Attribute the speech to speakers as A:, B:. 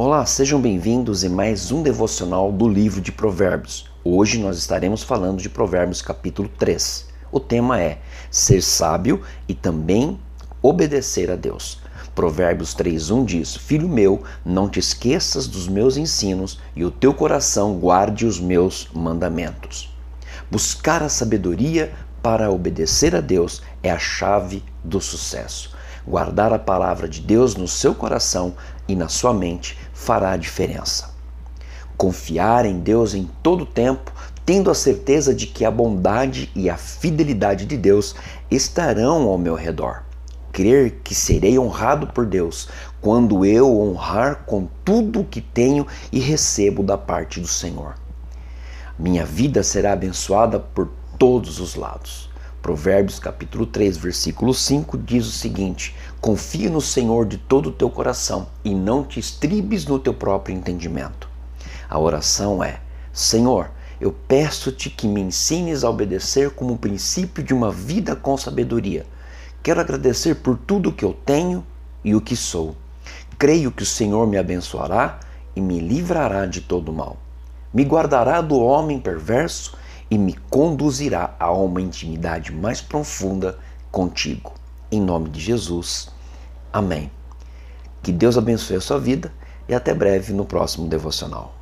A: Olá, sejam bem-vindos em mais um devocional do livro de Provérbios. Hoje nós estaremos falando de Provérbios capítulo 3. O tema é ser sábio e também obedecer a Deus. Provérbios 3:1 diz: Filho meu, não te esqueças dos meus ensinos e o teu coração guarde os meus mandamentos. Buscar a sabedoria para obedecer a Deus é a chave do sucesso. Guardar a palavra de Deus no seu coração e na sua mente fará a diferença. Confiar em Deus em todo tempo, tendo a certeza de que a bondade e a fidelidade de Deus estarão ao meu redor. Crer que serei honrado por Deus quando eu honrar com tudo o que tenho e recebo da parte do Senhor. Minha vida será abençoada por todos os lados. Provérbios capítulo 3, versículo 5 diz o seguinte: Confia no Senhor de todo o teu coração e não te estribes no teu próprio entendimento. A oração é: Senhor, eu peço-te que me ensines a obedecer como princípio de uma vida com sabedoria. Quero agradecer por tudo o que eu tenho e o que sou. Creio que o Senhor me abençoará e me livrará de todo mal. Me guardará do homem perverso e me conduzirá a uma intimidade mais profunda contigo. Em nome de Jesus. Amém. Que Deus abençoe a sua vida e até breve no próximo devocional.